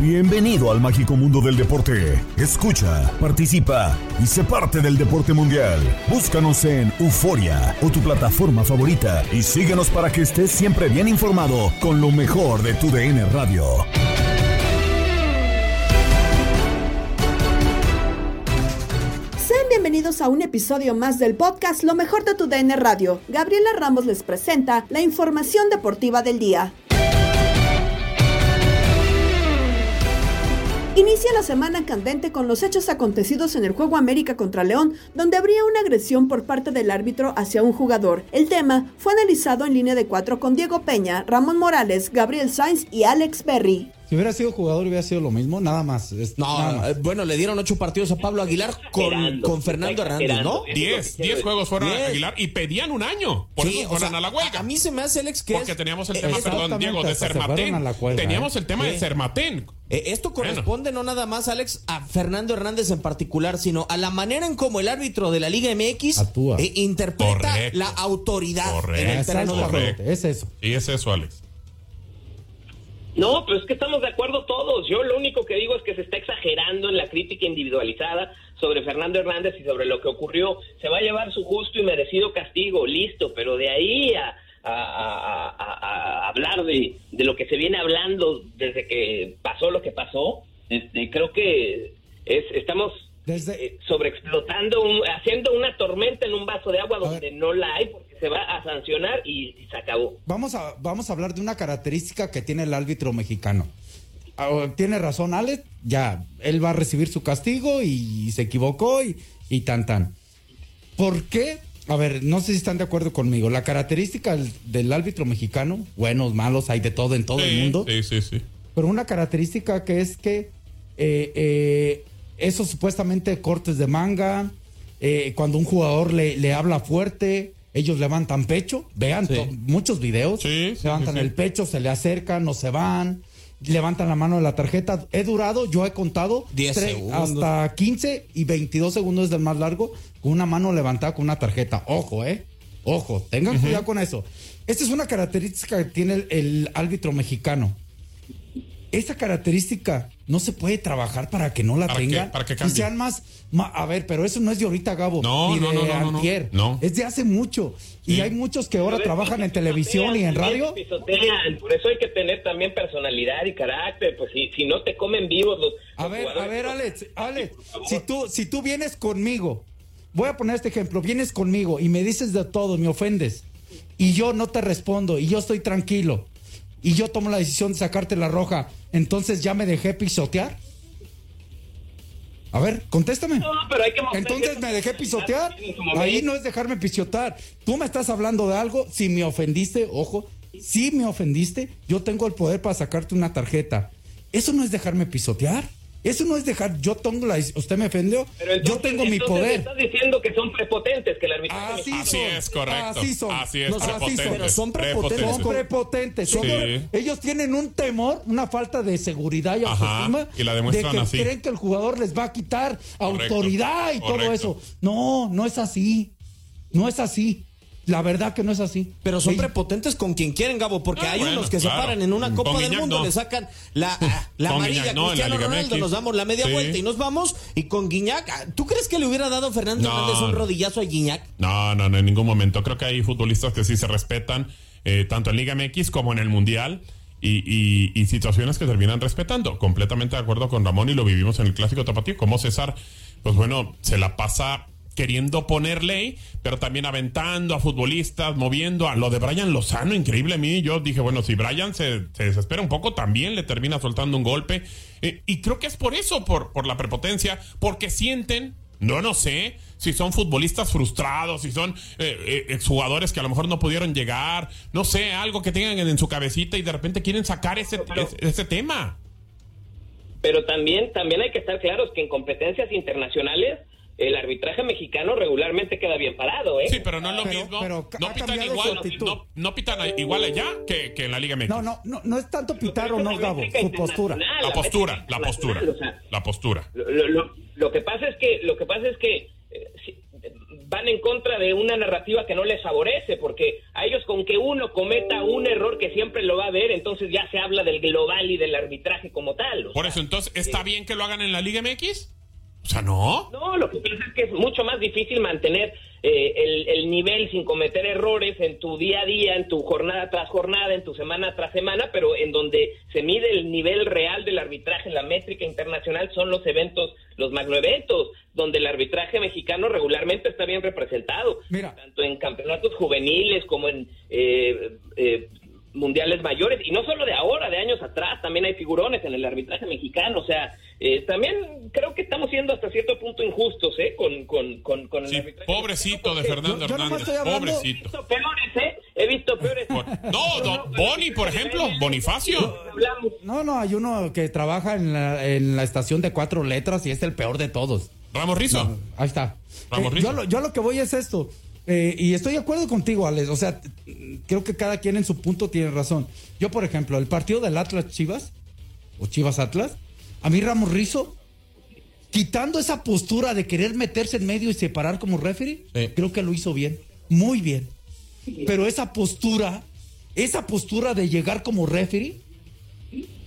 Bienvenido al mágico mundo del deporte. Escucha, participa y sé parte del deporte mundial. Búscanos en Euforia o tu plataforma favorita y síguenos para que estés siempre bien informado con lo mejor de tu DN Radio. Sean bienvenidos a un episodio más del podcast Lo mejor de tu DN Radio. Gabriela Ramos les presenta la información deportiva del día. Inicia la semana candente con los hechos acontecidos en el juego América contra León, donde habría una agresión por parte del árbitro hacia un jugador. El tema fue analizado en línea de cuatro con Diego Peña, Ramón Morales, Gabriel Sainz y Alex Berry. Si hubiera sido jugador hubiera sido lo mismo, nada más. Es- No, nada más. eh, bueno, le dieron ocho partidos a Pablo Aguilar con, con Fernando Hernández, ¿no? Diez, diez juegos fueron Diez. a Aguilar y pedían un año. Por Sí, eso o fueron sea, a la huelga. A mí se me hace, Alex, que Porque es- teníamos el eh, tema, perdón, Diego, de se Sermatén. huelga, Teníamos ¿eh? el tema de. Sermatén. eh, esto corresponde no nada más, Alex, a Fernando Hernández en particular, sino a la manera en como el árbitro de la Liga MX Actúa. interpreta Correcto. la autoridad Correcto. en el terreno de juego. Correcto. Es eso. Y es eso, Alex. No, pero es que estamos de acuerdo todos. Yo lo único que digo es que se está exagerando en la crítica individualizada sobre Fernando Hernández y sobre lo que ocurrió. Se va a llevar su justo y merecido castigo, listo, pero de ahí a, a- a- a- a hablar de, de lo que se viene hablando desde que pasó lo que pasó, este, creo que es, estamos Desde- eh, sobreexplotando, un- haciendo una tormenta en un vaso de agua donde no la hay porque se va a sancionar y- y se acabó. Vamos a, vamos a hablar de una característica que tiene el árbitro mexicano. Ah, Tiene razón, Alex. Ya, él va a recibir su castigo y, se equivocó y, y tan tan. ¿Por qué? A ver, no sé si están de acuerdo conmigo. La característica del, del árbitro mexicano, buenos, malos, hay de todo en todo el mundo. Sí, sí, sí. pero una característica que es que eh, eh, esos supuestamente cortes de manga, eh, cuando un jugador le, le habla fuerte, ellos levantan pecho, vean Sí. muchos videos, Sí, sí, levantan el pecho, se le acercan, no se van, levantan la mano de la tarjeta. He durado, yo he contado 10 tre- segundos. hasta 15 y 22 segundos es el más largo con una mano levantada con una tarjeta. Ojo, eh. Ojo, tengan cuidado con eso. Esta es una característica que tiene el, el árbitro mexicano. Esa característica no se puede trabajar para que no la ¿Para qué? tengan. ¿Para que y sean más, A ver, pero eso no es de ahorita, Gabo. No, ni no, de no, no, no, no. antier. No. Es de hace mucho. Y Sí. hay muchos que ahora trabajan en televisión y en radio. pisotean, Por eso hay que tener también personalidad y carácter. Pues si, si no te comen vivos los. A los ver, a ver, pues, Alex, Alex, si tú, si tú vienes conmigo, voy a poner este ejemplo, vienes conmigo y me dices de todo, me ofendes, y yo no te respondo, y yo estoy tranquilo, y yo tomo la decisión de sacarte la roja, entonces ya me dejé pisotear. A ver, contéstame. No, pero hay que mostrar Entonces me dejé pisotear. Ahí no es dejarme pisotear. Tú me estás hablando de algo. Si me ofendiste, ojo, si me ofendiste, yo tengo el poder para sacarte una tarjeta. Eso no es dejarme pisotear. Eso no es dejar, yo tengo la, usted me ofendió, Pero yo entonces- tengo mi entonces poder. Estás diciendo que son prepotentes, que el arbitraje Así es, correcto. Así son. Así es, así son. Pero son prepotentes. Son prepotentes. son- Sí. Ellos tienen un temor, una falta de seguridad y Ajá, autoestima. y la demuestran de que así. creen que el jugador les va a quitar Correcto, autoridad y todo eso. No, no es así. No es así. La verdad que no es así. Pero son Ey, prepotentes con quien quieren, Gabo, porque Ah, hay bueno, unos que claro. se paran en una Copa Con del Mundo, no. le sacan la, la Con amarilla Guiñac a no, la Cristiano Ronaldo, MX. nos damos la media Sí. vuelta y nos vamos. Y con Guiñac, ah, ¿tú crees que le hubiera dado Fernando No. Hernández un rodillazo a Guiñac? No, no, no, en ningún momento. Creo que hay futbolistas que sí se respetan, eh, tanto en Liga MX como en el Mundial. Y, y- y situaciones que terminan respetando. Completamente de acuerdo con Ramón y lo vivimos en el clásico tapatío. Como César, pues bueno, se la pasa queriendo poner ley, pero también aventando a futbolistas, moviendo a lo de Brian Lozano, increíble a mí. Yo dije, bueno, si Brian se, se desespera un poco, también le termina soltando un golpe. Eh, y creo que es por eso, por, por la prepotencia, porque sienten no, no sé si son futbolistas frustrados, si son eh, eh, exjugadores que a lo mejor no pudieron llegar, no sé, algo que tengan en, en su cabecita y de repente quieren sacar ese, ese, ese tema. Pero también, también hay que estar claros que en competencias internacionales el arbitraje mexicano regularmente queda bien parado, ¿eh? Sí, pero no es lo Pero- mismo. pero no pitan igual, no, no pitan igual allá que, que en la Liga MX. No, no, no, no es tanto pitar o no, Gabo, su postura. La postura, la postura, internacional, o sea, la postura. Lo, lo- lo- lo que pasa es que lo que pasa es que eh, si- van en contra de una narrativa que no les favorece porque a ellos con que uno cometa un error que siempre lo va a ver entonces ya se habla del global y del arbitraje como tal Por sea, eso, entonces, ¿está bien que lo hagan en la Liga MX? O sea, no. no lo que pasa es que es mucho más difícil mantener eh, el, el nivel sin cometer errores en tu día a día, en tu jornada tras jornada, en tu semana tras semana, pero en donde se mide el nivel real del arbitraje, la métrica internacional, son los eventos, los magnoeventos, donde el arbitraje mexicano regularmente está bien representado, Mira. tanto en campeonatos juveniles como en eh, eh, mundiales mayores, y no solo de ahora, de años atrás, también hay figurones en el arbitraje mexicano, o sea, eh, también creo que estamos siendo hasta cierto punto injustos, ¿eh? Con, con, con, con el Sí, arbitraje pobrecito de Fernando Yo- yo nomás Hernández. porque He Pobrecito. visto peores, ¿eh? He visto peores. Por- No, don Boni, por ejemplo, Bonifacio. No, no, hay uno que trabaja en la, en la estación de cuatro letras y es el peor de todos. Ramos Rizo. Ahí está. Vamos, Eh, Rizo. yo, lo, yo lo que voy es esto. Eh, y estoy de acuerdo contigo, Alex. O sea, creo que cada quien en su punto tiene razón. Yo, por ejemplo, el partido del Atlas Chivas, o Chivas Atlas, a mí Ramos Rizo, quitando esa postura de querer meterse en medio y separar como referee, Sí. creo que lo hizo bien. Muy bien. Pero esa postura, esa postura de llegar como referee,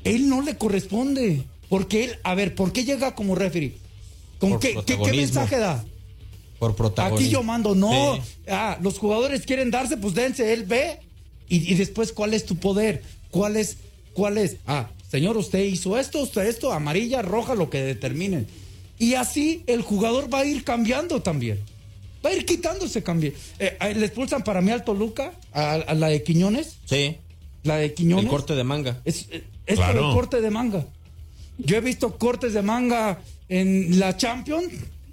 él no le corresponde. Porque él, a ver, ¿por qué llega como referee? ¿Con qué, qué, qué protagonismo. mensaje da? Por protagonismo. Aquí yo mando, no. Sí. Ah, los jugadores quieren darse, pues dense, él ve. Y, y después, ¿cuál es tu poder? ¿Cuál es? ¿Cuál es? Ah, señor, usted hizo esto, usted esto, amarilla, roja, lo que determinen. Y así el jugador va a ir cambiando también. Va a ir quitándose cambio. Eh, eh, le expulsan para mí al Toluca, a, a la de Quiñones. Sí, La de Quiñones. el corte de manga. Es, es, es Claro. por el corte de manga. Yo he visto cortes de manga en la Champions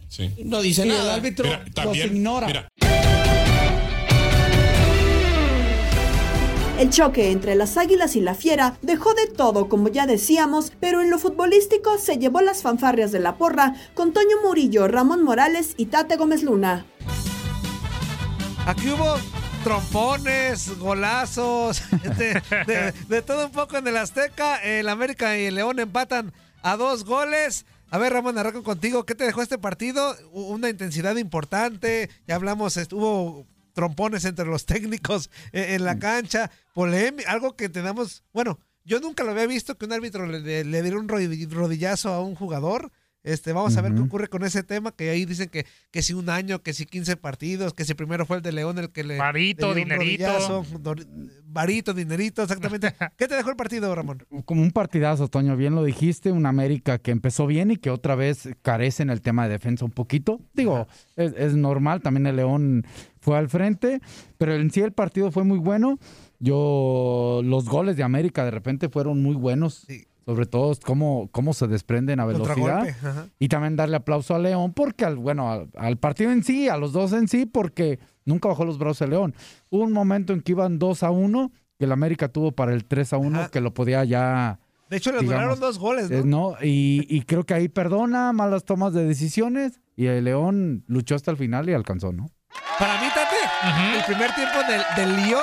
Sí. No dice y el nada. árbitro Mira, también, los ignora. mira, El choque entre las Águilas y la Fiera dejó de todo, como ya decíamos, pero en lo futbolístico se llevó las fanfarrias de la porra con Toño Murillo, Ramón Morales y Tate Gómez Luna. Aquí hubo trompones, golazos, de, de- de todo un poco en el Azteca. El América y el León empatan a dos goles. A ver, Ramón, arranco contigo. ¿Qué te dejó este partido? Una intensidad importante. Ya hablamos, estuvo trompones entre los técnicos eh, en la cancha. Polémica, algo que tenemos. Bueno, yo nunca lo había visto que un árbitro le, le- le diera un rodi- rodillazo a un jugador. Este, vamos a ver qué ocurre con ese tema, que ahí dicen que, que si un año, que si 15 partidos, que si primero fue el de León el que le... Varito, dinerito. varito, dinerito, exactamente. ¿Qué te dejó el partido, Ramón? Como un partidazo, Toño, bien lo dijiste, un América que empezó bien y que otra vez carece en el tema de defensa un poquito. Digo, es, es normal, también el León fue al frente, pero en sí el partido fue muy bueno. Yo, los goles de América de repente fueron muy buenos, Sí. Sobre todo cómo, cómo se desprenden a velocidad. Y también darle aplauso a León porque, al, bueno, al, al partido en sí, a los dos en sí, porque nunca bajó los brazos el León. Hubo un momento en que iban 2 a 1, que el América tuvo para el 3 a 1, Ajá. que lo podía ya De hecho, le anularon dos goles, Eh, ¿no? no, y, y creo que ahí perdona malas tomas de decisiones y el León luchó hasta el final y alcanzó, ¿no? Para mí, Tate, el primer tiempo del, del Lyon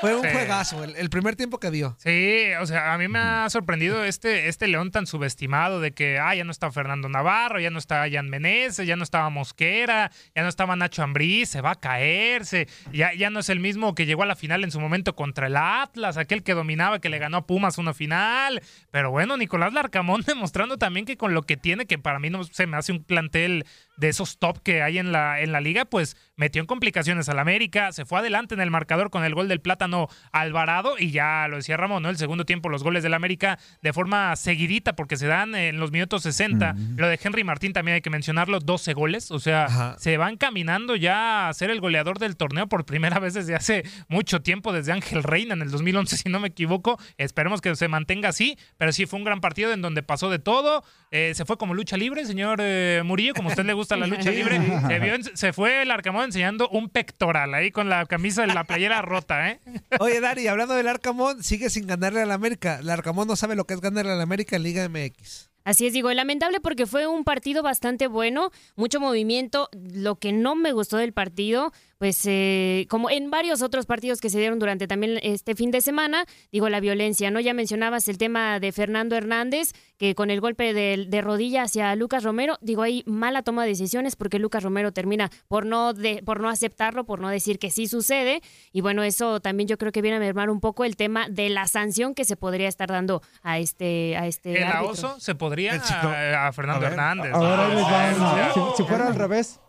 fue un Sí. juegazo. El, el primer tiempo que dio. Sí, o sea, a mí me ha sorprendido este, este León tan subestimado de que, ah, ya no está Fernando Navarro, ya no está Jan Menezes, ya no estaba Mosquera, ya no estaba Nacho Ambriz, se va a caerse, ya, ya no es el mismo que llegó a la final en su momento contra el Atlas, aquel que dominaba, que le ganó a Pumas una final. Pero bueno, Nicolás Larcamón demostrando también que con lo que tiene, que para mí no se me hace un plantel de esos top que hay en la, en la liga, pues metió en complicaciones al América, se fue adelante en el marcador con el gol del Plátano Alvarado y ya lo decía Ramón, ¿no? El segundo tiempo los goles del América de forma seguidita porque se dan en los minutos 60. Lo de Henry Martín también hay que mencionarlo, 12 goles, o sea, se van caminando ya a ser el goleador del torneo por primera vez desde hace mucho tiempo, desde Ángel Reina en el 2011, si no me equivoco. Esperemos que se mantenga así, pero sí fue un gran partido en donde pasó de todo. Eh, se fue como lucha libre, señor eh, Murillo, como a usted le gusta la lucha libre. Se, vio se fue el Arcamón enseñando un pectoral ahí con la camisa de la playera rota, ¿eh? Oye, Dari, hablando del Arcamón, sigue sin ganarle al América. El Arcamón no sabe lo que es ganarle al América en Liga MX. Así es, digo, lamentable porque fue un partido bastante bueno, mucho movimiento. Lo que no me gustó del partido, pues eh, como en varios otros partidos que se dieron durante también este fin de semana, digo, la violencia, ¿no? Ya mencionabas el tema de Fernando Hernández, que con el golpe de, de rodilla hacia Lucas Romero, digo, ahí mala toma de decisiones porque Lucas Romero termina por no, de, por no aceptarlo, por no decir que sí sucede. Y bueno, eso también yo creo que viene a mermar un poco el tema de la sanción que se podría estar dando a este, a este El árbitro. oso se podría a, a Fernando A ver, Hernández. Ahora les va Si, si fuera al revés,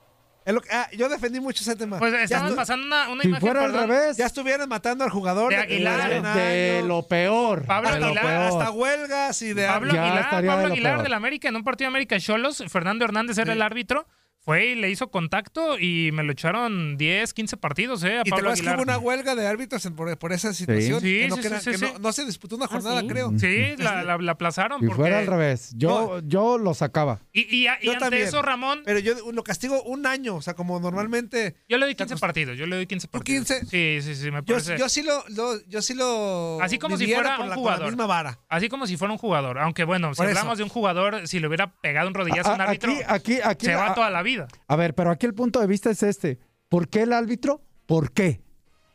lo que- ah, yo defendí mucho ese tema. Pues estu- pasando una, una si imagen, fuera al revés, Ya estuvieran matando al jugador De de, Aguilar. de- de, de lo peor. Pablo de Aguilar, peor. hasta huelgas y de Pablo Ya Aguilar, Pablo Aguilar del América en un partido de América Cholos, Fernando Hernández era el árbitro, fue y le hizo contacto y me lo echaron 10, 15 partidos, ¿eh? A Y te Pablo acuerdas que hubo una huelga de árbitros en- por, por esa situación. Sí, no, sí, queda- sí, que sí, no- sí. no se disputó una jornada, sí? creo. Sí, la, la- la aplazaron Si porque... fuera al revés, yo, yo lo sacaba. Y, y, y Yo ante también. eso, Ramón, Pero yo lo castigo un año, o sea, como normalmente. yo le doy 15 partidos, yo le doy 15 ¿Tú partidos. 15? Sí, sí, sí, me Yo, parece... yo sí lo, lo- yo sí lo. Así como si fuera un la, con la jugador. misma vara. Así como si fuera un jugador, aunque bueno, si Por eso. hablamos de un jugador, si le hubiera pegado un rodillazo a un árbitro, aquí, aquí, aquí, se va toda la vida. A ver, pero aquí el punto de vista es este. ¿Por qué el árbitro? ¿Por qué?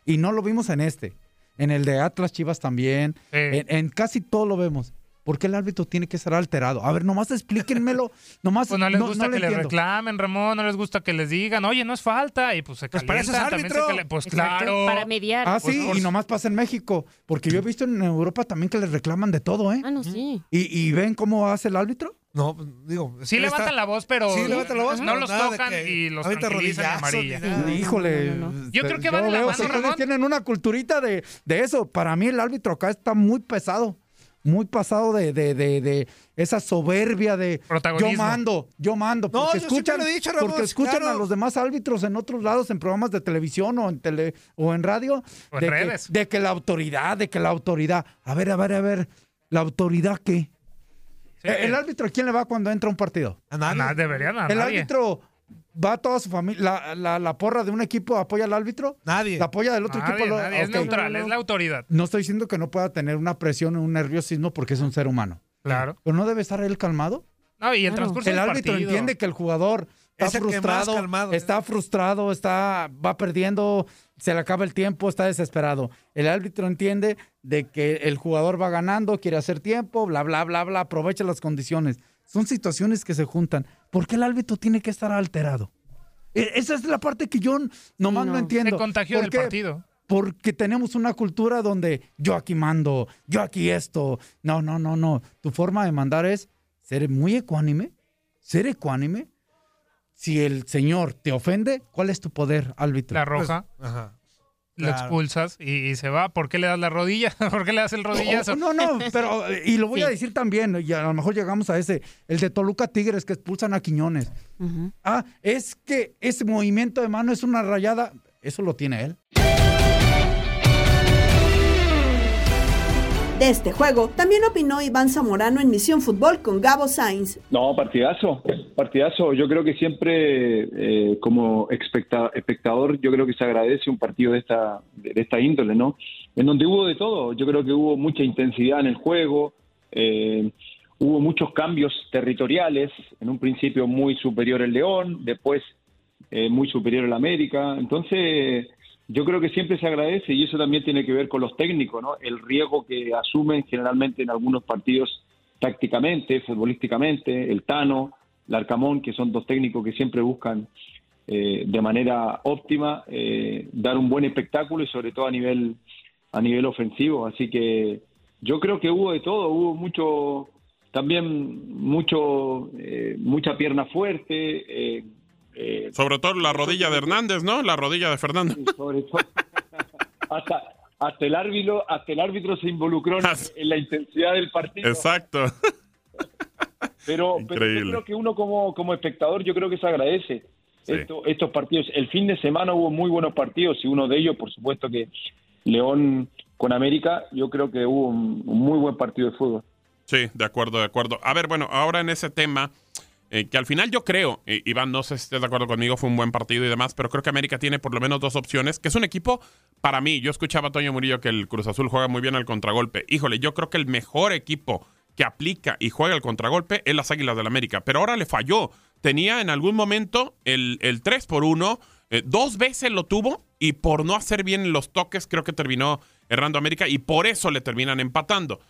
Y no lo vimos en este. En el de Atlas Chivas también. Sí. En, en casi todo lo vemos. ¿Por qué el árbitro tiene que estar alterado? A ver, nomás explíquenmelo. Nomás, Pues no les gusta no que le les entiendo. reclamen, Ramón, no les gusta que les digan, oye, no es falta, y pues se Pues para eso es calientan, también se árbitro. Pues Exacto, claro. Para mediar. Ah, Pues, sí, por- y nomás pasa en México. Porque yo he visto en Europa también que les reclaman de todo, ¿eh? Ah, no, sí. ¿Y, y ven cómo hace el árbitro? No, pues, digo. Sí levantan está- la voz, pero Sí, levantan la voz, no los tocan que y los tranquilizan amarilla. Híjole. no, no, Yo creo que va de la mano, Ramón. tienen una culturita de, de eso. Para mí el árbitro acá está muy pesado. Muy pasado de, de, de, de esa soberbia de yo mando, yo mando. No, Porque yo escuchan, lo he dicho, Ramón, porque escuchan claro. a los demás árbitros en otros lados, en programas de televisión o en tele o en radio. O en de, redes. Que, de que la autoridad, de que la autoridad. A ver, a ver, a ver. ¿La autoridad qué? Sí. ¿El árbitro a quién le va cuando entra a un partido? A A nadie. nada, deberían a ¿El nadie. árbitro va a toda su familia? La, la- la porra de un equipo apoya al árbitro? Nadie. ¿La apoya del otro Nadie, equipo? Lo- nadie, Es neutral, es la autoridad. No estoy diciendo que no pueda tener una presión o un nerviosismo porque es un ser humano. Claro. Pero no debe estar él calmado. No, y el transcurso El del árbitro partido. entiende que el jugador está Es el frustrado, calmado. está frustrado, está va perdiendo, se le acaba el tiempo, está desesperado. El árbitro entiende de que el jugador va ganando, quiere hacer tiempo, bla bla bla bla, aprovecha las condiciones. Son situaciones que se juntan. ¿Por qué el árbitro tiene que estar alterado? E- Esa es la parte que yo nomás Sí, no, no. entiendo. Se contagió ¿Por del partido. Porque tenemos una cultura donde yo aquí mando, yo aquí esto. No, no, no, no. Tu forma de mandar es ser muy ecuánime, ser ecuánime. Si el señor te ofende, ¿cuál es tu poder, árbitro? La roja, Ajá. Lo claro. expulsas y, y se va. ¿Por qué le das la rodilla? ¿Por qué le das el rodillazo? No, no, no, pero, y lo voy a decir también, y a lo mejor llegamos a ese, el de Toluca Tigres que expulsan a Quiñones. Ah, es que ese movimiento de mano es una rayada, eso lo tiene él. De este juego también opinó Iván Zamorano en Misión Fútbol con Gabo Sainz. No, partidazo, partidazo. Yo creo que siempre eh, como espectador, yo creo que se agradece un partido de esta, de esta índole, ¿no? En donde hubo de todo. Yo creo que hubo mucha intensidad en el juego, Eh, hubo muchos cambios territoriales, en un principio muy superior el León, después eh, muy superior el América. Entonces, yo creo que siempre se agradece y eso también tiene que ver con los técnicos, ¿no? El riesgo que asumen generalmente en algunos partidos tácticamente, futbolísticamente, el Tano, el Arcamón, que son dos técnicos que siempre buscan eh, de manera óptima eh, dar un buen espectáculo y sobre todo a nivel a nivel ofensivo. Así que yo creo que hubo de todo, hubo mucho también mucho eh, mucha pierna fuerte. Sobre todo la rodilla de Hernández, ¿no? La rodilla de Fernando. Sobre todo, hasta, hasta el árbitro, hasta el árbitro se involucró en, en la intensidad del partido. Exacto. Pero, pero yo creo que uno como, como espectador, yo creo que se agradece esto- estos partidos. El fin de semana hubo muy buenos partidos y uno de ellos, por supuesto, que León con América, yo creo que hubo un, un muy buen partido de fútbol. Sí, de acuerdo, de acuerdo. A ver, bueno, ahora en ese tema, eh, que al final yo creo, eh, Iván, no sé si estés de acuerdo conmigo, fue un buen partido y demás, pero creo que América tiene por lo menos dos opciones, que es un equipo, para mí, yo escuchaba a Toño Murillo que el Cruz Azul juega muy bien al contragolpe. Híjole, yo creo que el mejor equipo que aplica y juega el contragolpe es las Águilas del América, pero ahora le falló. Tenía en algún momento el, el 3 por 1, eh, dos veces lo tuvo y por no hacer bien los toques creo que terminó errando América y por eso le terminan empatando.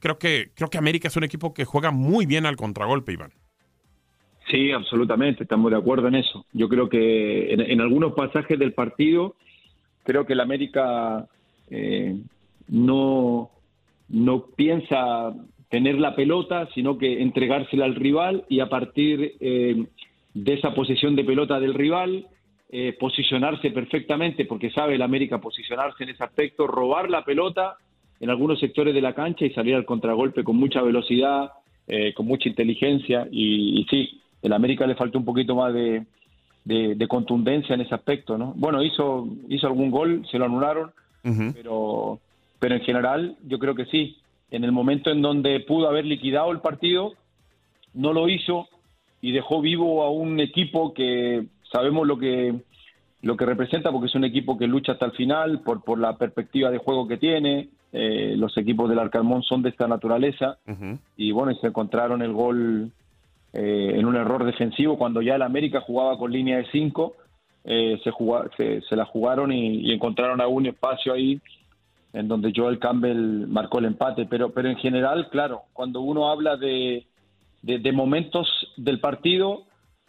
Creo, que, creo que América es un equipo que juega muy bien al contragolpe, Iván. Sí, absolutamente, estamos de acuerdo en eso. Yo creo que en, algunos pasajes del partido, creo que el América eh, no, no piensa tener la pelota, sino que entregársela al rival y a partir eh, de esa posición de pelota del rival, eh, posicionarse perfectamente, porque sabe el América posicionarse en ese aspecto, robar la pelota en algunos sectores de la cancha y salir al contragolpe con mucha velocidad, eh, con mucha inteligencia y, y sí, el América le faltó un poquito más de, de- de contundencia en ese aspecto, ¿no? Bueno, hizo, hizo algún gol, se lo anularon, pero, pero en general yo creo que sí. En el momento en donde pudo haber liquidado el partido, no lo hizo y dejó vivo a un equipo que sabemos lo que lo que representa porque es un equipo que lucha hasta el final por, por la perspectiva de juego que tiene. Eh, los equipos del Arcalmón son de esta naturaleza y bueno, y se encontraron el gol eh, en un error defensivo cuando ya el América jugaba con línea de 5, se, juga- se, se la jugaron y, y encontraron algún espacio ahí en donde Joel Campbell marcó el empate, pero, pero en general, claro, cuando uno habla de, de, de momentos del partido,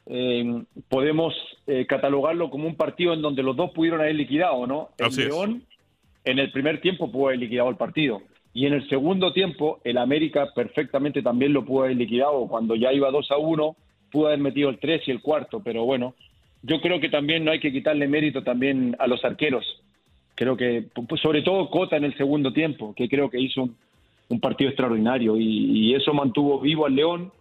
eh, podemos eh, catalogarlo como un partido en donde los dos pudieron haber liquidado, ¿no? El Así es. León en el primer tiempo pudo haber liquidado el partido. Y en el segundo tiempo, el América perfectamente también lo pudo haber liquidado. Cuando ya iba 2 a 1, pudo haber metido el 3 y el cuarto. Pero bueno, yo creo que también no hay que quitarle mérito también a los arqueros. Creo que, pues, sobre todo Cota en el segundo tiempo, que creo que hizo un, partido extraordinario. Y, y eso mantuvo vivo al León,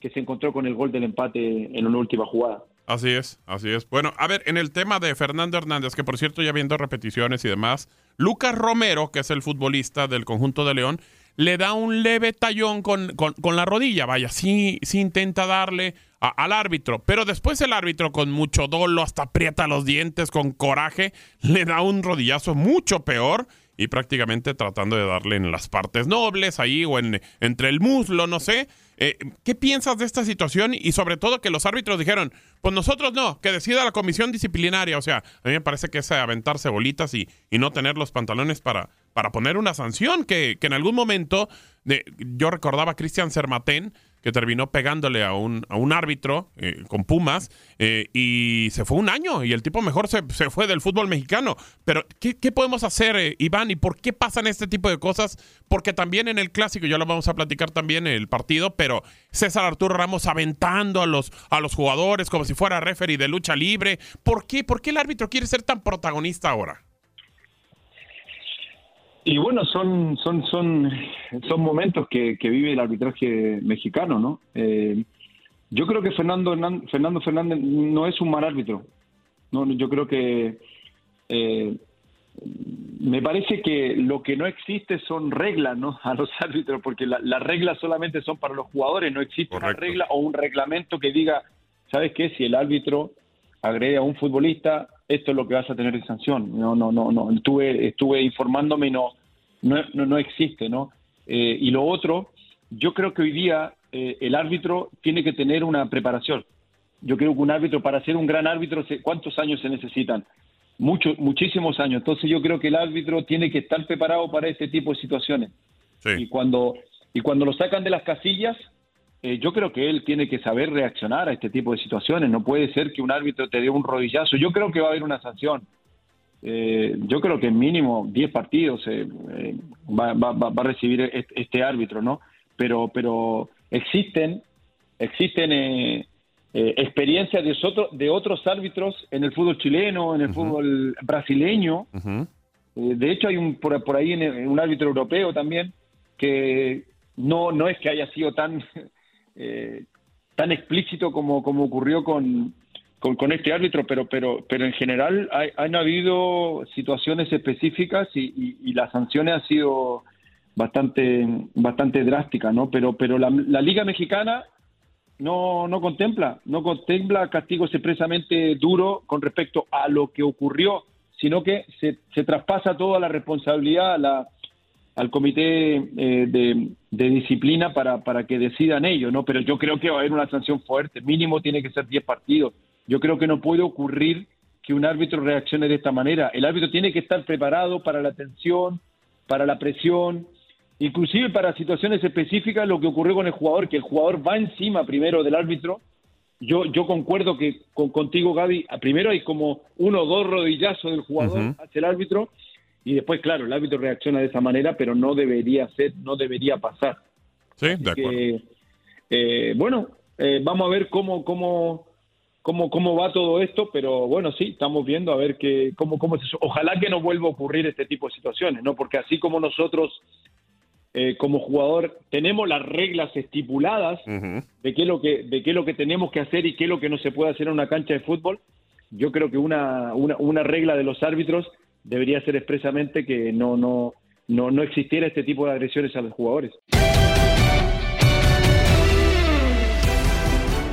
que se encontró con el gol del empate en una última jugada. Así es, así es. Bueno, a ver, en el tema de Fernando Hernández, que por cierto ya viendo repeticiones y demás, Lucas Romero, que es el futbolista del conjunto de León, le da un leve tallón con, con- la rodilla, vaya, sí, sí intenta darle al árbitro, pero después el árbitro con mucho dolo, hasta aprieta los dientes, con coraje, le da un rodillazo mucho peor y prácticamente tratando de darle en las partes nobles ahí o en, entre el muslo, no sé. Eh, ¿Qué piensas de esta situación? Y sobre todo que los árbitros dijeron, pues nosotros no, que decida la comisión disciplinaria. O sea, a mí me parece que es aventarse bolitas y, y no tener los pantalones para, para poner una sanción, que, que en algún momento, de, yo recordaba a Cristian Sermatén, que terminó pegándole a un, a un árbitro eh, con Pumas eh, y se fue un año y el tipo mejor se, se fue del fútbol mexicano. Pero, ¿qué, qué podemos hacer, eh, Iván? ¿Y por qué pasan este tipo de cosas? Porque también en el clásico, ya lo vamos a platicar también el partido, pero César Arturo Ramos aventando a los, a los jugadores como si fuera referee de lucha libre. ¿Por qué? ¿Por qué el árbitro quiere ser tan protagonista ahora? Y bueno, son, son, son, son momentos que, que vive el arbitraje mexicano, ¿no? Eh, yo creo que Fernando, Fernando Fernández no es un mal árbitro. No, yo creo que eh, me parece que lo que no existe son reglas, ¿no? A los árbitros, porque la- las reglas solamente son para los jugadores, no existe una regla o un reglamento que diga, ¿sabes qué? Si el árbitro agrede a un futbolista, esto es lo que vas a tener de sanción. No, no, no, no. Estuve, estuve informándome y no, no, no, no existe, ¿no? Eh, y lo otro, yo creo que hoy día eh, el árbitro tiene que tener una preparación. Yo creo que un árbitro, para ser un gran árbitro, ¿cuántos años se necesitan? Muchos, muchísimos años. Entonces yo creo que el árbitro tiene que estar preparado para este tipo de situaciones. Y cuando y cuando lo sacan de las casillas, eh, yo creo que él tiene que saber reaccionar a este tipo de situaciones. No puede ser que un árbitro te dé un rodillazo. Yo creo que va a haber una sanción. Eh, yo creo que mínimo 10 partidos eh, eh, va, va- va- a recibir este, este árbitro, ¿no? Pero, pero existen, existen eh, experiencias de, otro- de otros árbitros en el fútbol chileno, en el fútbol brasileño. De hecho, hay un por, por ahí en- en un árbitro europeo también que no, no es que haya sido tan, eh, tan explícito como, como ocurrió con, con, este árbitro, pero, pero, pero en general hay- han habido situaciones específicas y, y- y las sanciones han sido bastante, bastante drásticas, ¿no? Pero, pero la, la Liga Mexicana no, no contempla, no contempla castigos expresamente duros con respecto a lo que ocurrió, sino que se, se traspasa toda la responsabilidad a la, al comité eh, de, de disciplina para, para que decidan ellos, ¿no? Pero yo creo que va a haber una sanción fuerte, mínimo tiene que ser 10 partidos. Yo creo que no puede ocurrir que un árbitro reaccione de esta manera. El árbitro tiene que estar preparado para la tensión, para la presión, inclusive para situaciones específicas, lo que ocurrió con el jugador, que el jugador va encima primero del árbitro. Yo, yo concuerdo que con, contigo, Gaby, primero hay como uno o dos rodillazos del jugador hacia el árbitro y después, claro, el árbitro reacciona de esa manera, pero no debería ser, no debería pasar. Sí, de acuerdo. que, eh, bueno, eh, vamos a ver cómo, cómo, cómo, cómo va todo esto, pero bueno, sí, estamos viendo a ver que, cómo, cómo se, ojalá que no vuelva a ocurrir este tipo de situaciones, ¿no? Porque así como nosotros, eh, como jugador, tenemos las reglas estipuladas de qué es lo que, de qué es lo que tenemos que hacer y qué es lo que no se puede hacer en una cancha de fútbol, yo creo que una, una, una regla de los árbitros debería ser expresamente que no, no, no, no existiera este tipo de agresiones a los jugadores.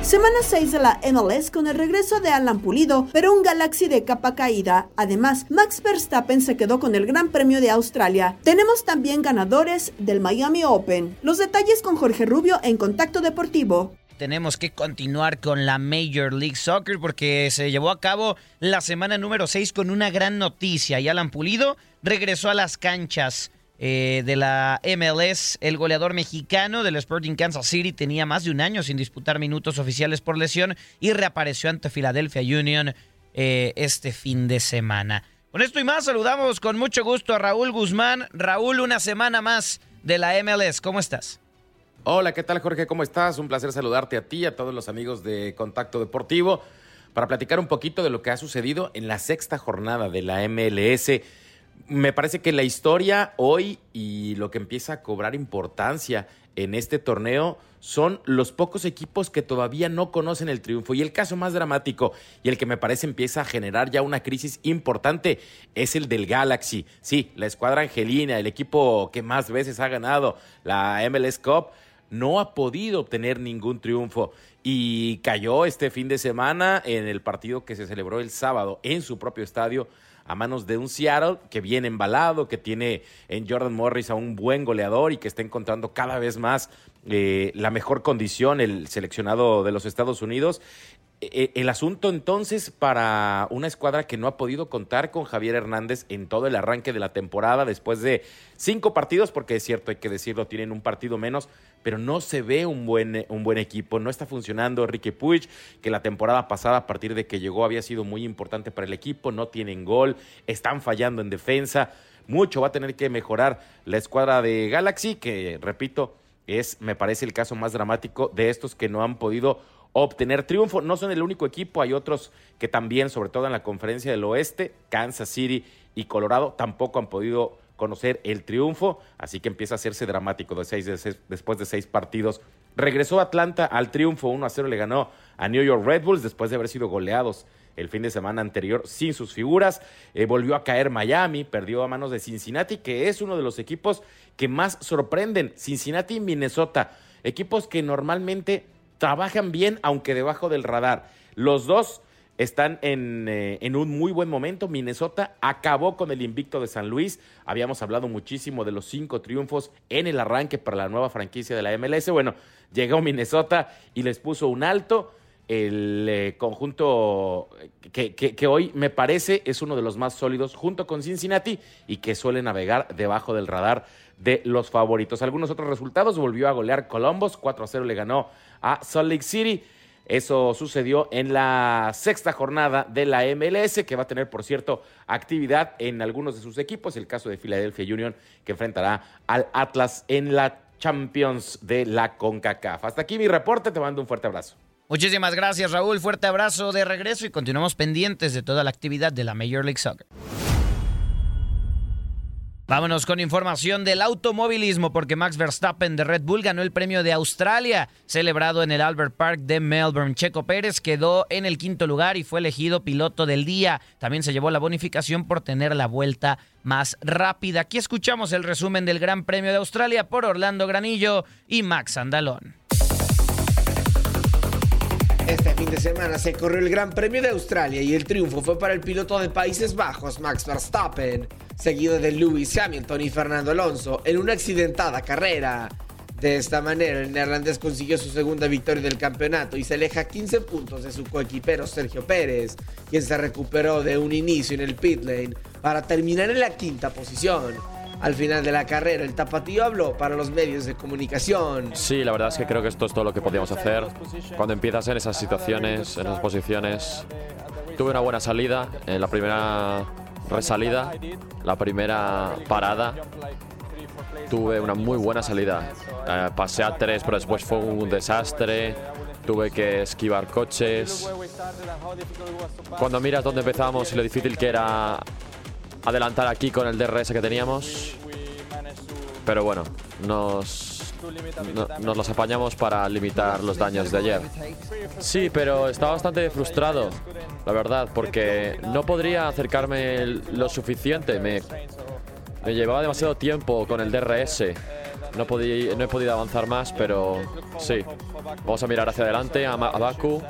Semana 6 de la MLS con el regreso de Alan Pulido, pero un Galaxy de capa caída. Además, Max Verstappen se quedó con el Gran Premio de Australia. Tenemos también ganadores del Miami Open. Los detalles con Jorge Rubio en Contacto Deportivo. Tenemos que continuar con la Major League Soccer porque se llevó a cabo la semana número 6 con una gran noticia. Y Alan Pulido regresó a las canchas eh, de la MLS. El goleador mexicano del Sporting Kansas City tenía más de un año sin disputar minutos oficiales por lesión y reapareció ante Philadelphia Union eh, este fin de semana. Con esto y más saludamos con mucho gusto a Raúl Guzmán. Raúl, una semana más de la MLS. ¿Cómo estás? Hola, ¿qué tal Jorge? ¿Cómo estás? Un placer saludarte a ti y a todos los amigos de Contacto Deportivo para platicar un poquito de lo que ha sucedido en la sexta jornada de la MLS. Me parece que la historia hoy y lo que empieza a cobrar importancia en este torneo son los pocos equipos que todavía no conocen el triunfo. Y el caso más dramático y el que me parece empieza a generar ya una crisis importante es el del Galaxy. Sí, la escuadra angelina, el equipo que más veces ha ganado la MLS Cup, no ha podido obtener ningún triunfo y cayó este fin de semana en el partido que se celebró el sábado en su propio estadio a manos de un Seattle que viene embalado, que tiene en Jordan Morris a un buen goleador y que está encontrando cada vez más eh, la mejor condición el seleccionado de los Estados Unidos. Eh, El asunto entonces para una escuadra que no ha podido contar con Javier Hernández en todo el arranque de la temporada después de cinco partidos, porque es cierto, hay que decirlo, tienen un partido menos, pero no se ve un buen, un buen equipo, no está funcionando Enrique Puig, que la temporada pasada a partir de que llegó había sido muy importante para el equipo, no tienen gol, están fallando en defensa, mucho va a tener que mejorar la escuadra de Galaxy, que repito, es, me parece, el caso más dramático de estos que no han podido obtener triunfo. No son el único equipo, hay otros que también, sobre todo en la conferencia del oeste, Kansas City y Colorado, tampoco han podido conocer el triunfo, así que empieza a hacerse dramático después de seis partidos. Regresó Atlanta al triunfo, 1 a 0 le ganó a New York Red Bulls después de haber sido goleados el fin de semana anterior sin sus figuras. Eh, volvió a caer Miami, perdió a manos de Cincinnati, que es uno de los equipos que más sorprenden. Cincinnati y Minnesota, equipos que normalmente trabajan bien, aunque debajo del radar. Los dos están en, eh, en, un muy buen momento. Minnesota acabó con el invicto de San Luis. Habíamos hablado muchísimo de los cinco triunfos en el arranque para la nueva franquicia de la MLS. Bueno, llegó Minnesota y les puso un alto. El eh, conjunto que, que, hoy me parece es uno de los más sólidos junto con Cincinnati y que suele navegar debajo del radar de los favoritos. Algunos otros resultados, volvió a golear Columbus, 4 a 0 le ganó a Salt Lake City. Eso sucedió en la sexta jornada de la MLS, que va a tener, por cierto, actividad en algunos de sus equipos. El caso de Philadelphia Union, que enfrentará al Atlas en la Champions de la CONCACAF. Hasta aquí mi reporte, te mando un fuerte abrazo. Muchísimas gracias, Raúl. Fuerte abrazo de regreso y continuamos pendientes de toda la actividad de la Major League Soccer. Vámonos con información del automovilismo porque Max Verstappen de Red Bull ganó el premio de Australia celebrado en el Albert Park de Melbourne. Checo Pérez quedó en el quinto lugar y fue elegido piloto del día. También se llevó la bonificación por tener la vuelta más rápida. Aquí escuchamos el resumen del Gran Premio de Australia por Orlando Granillo y Max Andalón. Este fin de semana se corrió el Gran Premio de Australia y el triunfo fue para el piloto de Países Bajos, Max Verstappen, seguido de Lewis Hamilton y Fernando Alonso en una accidentada carrera. De esta manera, el neerlandés consiguió su segunda victoria del campeonato y se aleja 15 puntos de su coequipero Sergio Pérez, quien se recuperó de un inicio en el pit lane para terminar en la quinta posición. Al final de la carrera, el tapatío habló para los medios de comunicación. Sí, la verdad es que creo que esto es todo lo que podíamos hacer. Cuando empiezas en esas situaciones, en esas posiciones, tuve una buena salida en la primera resalida, la primera parada. Tuve una muy buena salida. Eh, pasé a tres, pero después fue un desastre. Tuve que esquivar coches. Cuando miras dónde empezamos y lo difícil que era adelantar aquí con el DRS que teníamos. Pero bueno, nos, no, nos las apañamos para limitar los daños de ayer. Sí, pero estaba bastante frustrado, la verdad, porque no podría acercarme lo suficiente. Me, me llevaba demasiado tiempo con el DRS. No, podí, no he podido avanzar más, pero sí. Vamos a mirar hacia adelante, a, a Baku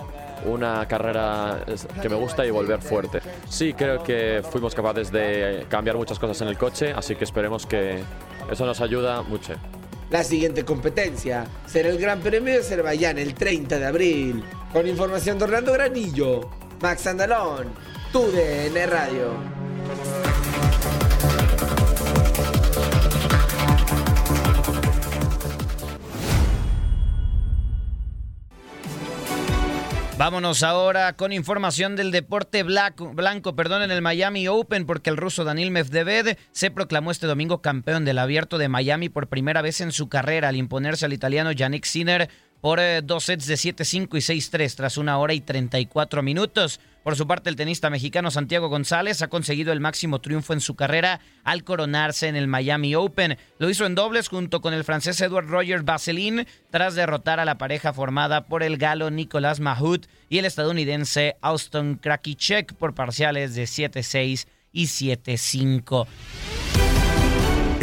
una carrera que me gusta y volver fuerte. Sí, creo que fuimos capaces de cambiar muchas cosas en el coche, así que esperemos que eso nos ayuda mucho. La siguiente competencia será el Gran Premio de Azerbaiyán el 30 de abril. Con información de Orlando Granillo, Max Andalón, TUDN Radio. Vámonos ahora con información del deporte blanco, blanco perdón, en el Miami Open, porque el ruso Daniel Medvedev se proclamó este domingo campeón del abierto de Miami por primera vez en su carrera al imponerse al italiano Yannick Sinner por eh, dos sets de 7-5 y 6-3 tras una hora y 34 minutos. Por su parte, el tenista mexicano Santiago González ha conseguido el máximo triunfo en su carrera al coronarse en el Miami Open. Lo hizo en dobles junto con el francés Edward Rogers Vaseline tras derrotar a la pareja formada por el galo Nicolás Mahut y el estadounidense Austin Krakichek por parciales de 7-6 y 7-5.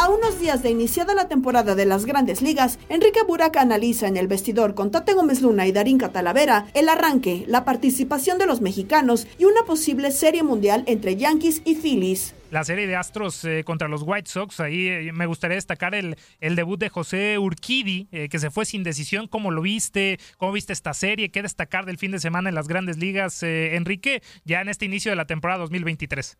A unos días de iniciada la temporada de las grandes ligas, Enrique Burak analiza en el vestidor con Tate Gómez Luna y Darín Catalavera el arranque, la participación de los mexicanos y una posible serie mundial entre Yankees y Phillies. La serie de Astros eh, contra los White Sox, ahí eh, me gustaría destacar el, el debut de José Urquidi, eh, que se fue sin decisión. ¿Cómo lo viste? ¿Cómo viste esta serie? ¿Qué destacar del fin de semana en las grandes ligas, Enrique, ya en este inicio de la temporada 2023?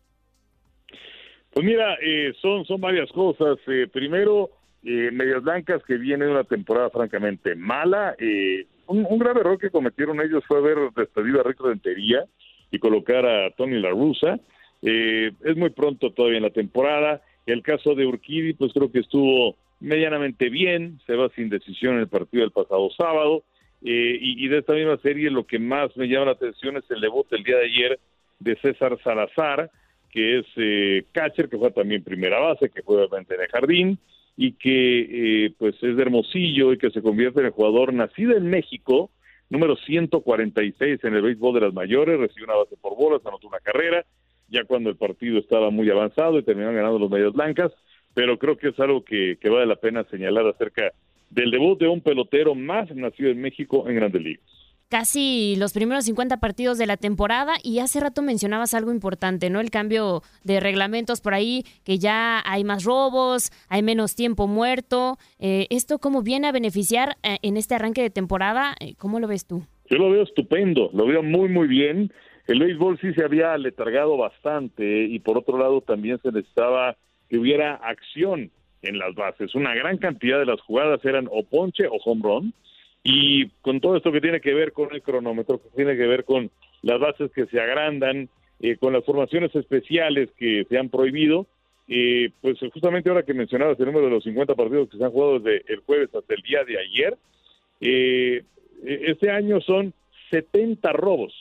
Pues mira, eh, son, son varias cosas. Eh, primero, eh, Medias Blancas que viene una temporada francamente mala. Eh, un, un grave error que cometieron ellos fue haber despedido a Rick Rentería y colocar a Tony La Russa. Eh, es muy pronto todavía en la temporada. El caso de Urquidi, pues creo que estuvo medianamente bien, se va sin decisión en el partido del pasado sábado. Eh, y, y de esta misma serie lo que más me llama la atención es el debut el día de ayer de César Salazar, que es eh, catcher, que fue también primera base, que fue obviamente en el jardín, y que eh, pues es de Hermosillo y que se convierte en el jugador nacido en México, número 146 en el béisbol de las mayores, recibió una base por bolas, anotó una carrera, ya cuando el partido estaba muy avanzado y terminaron ganando los medias blancas, pero creo que es algo que, que vale la pena señalar acerca del debut de un pelotero más nacido en México en Grandes Ligas casi los primeros 50 partidos de la temporada y hace rato mencionabas algo importante, ¿no? El cambio de reglamentos por ahí, que ya hay más robos, hay menos tiempo muerto. Eh, ¿Esto cómo viene a beneficiar eh, en este arranque de temporada? Eh, ¿Cómo lo ves tú? Yo lo veo estupendo, lo veo muy, muy bien. El béisbol sí se había letargado bastante y por otro lado también se necesitaba que hubiera acción en las bases. Una gran cantidad de las jugadas eran o ponche o home run y con todo esto que tiene que ver con el cronómetro, que tiene que ver con las bases que se agrandan, eh, con las formaciones especiales que se han prohibido, eh, pues justamente ahora que mencionabas el número de los 50 partidos que se han jugado desde el jueves hasta el día de ayer, eh, este año son 70 robos